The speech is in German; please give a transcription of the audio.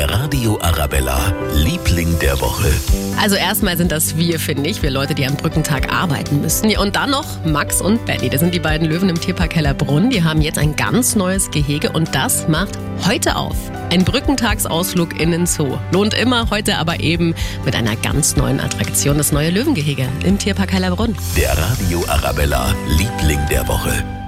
Der Radio Arabella, Liebling der Woche. Also erstmal sind das wir, finde ich, wir Leute, die am Brückentag arbeiten müssen. Ja, und dann noch Max und Benny, das sind die beiden Löwen im Tierpark Hellerbrunn. Die haben jetzt ein ganz neues Gehege und das macht heute auf. Ein Brückentagsausflug in den Zoo. Lohnt immer, heute aber eben mit einer ganz neuen Attraktion, das neue Löwengehege im Tierpark Hellerbrunn. Der Radio Arabella, Liebling der Woche.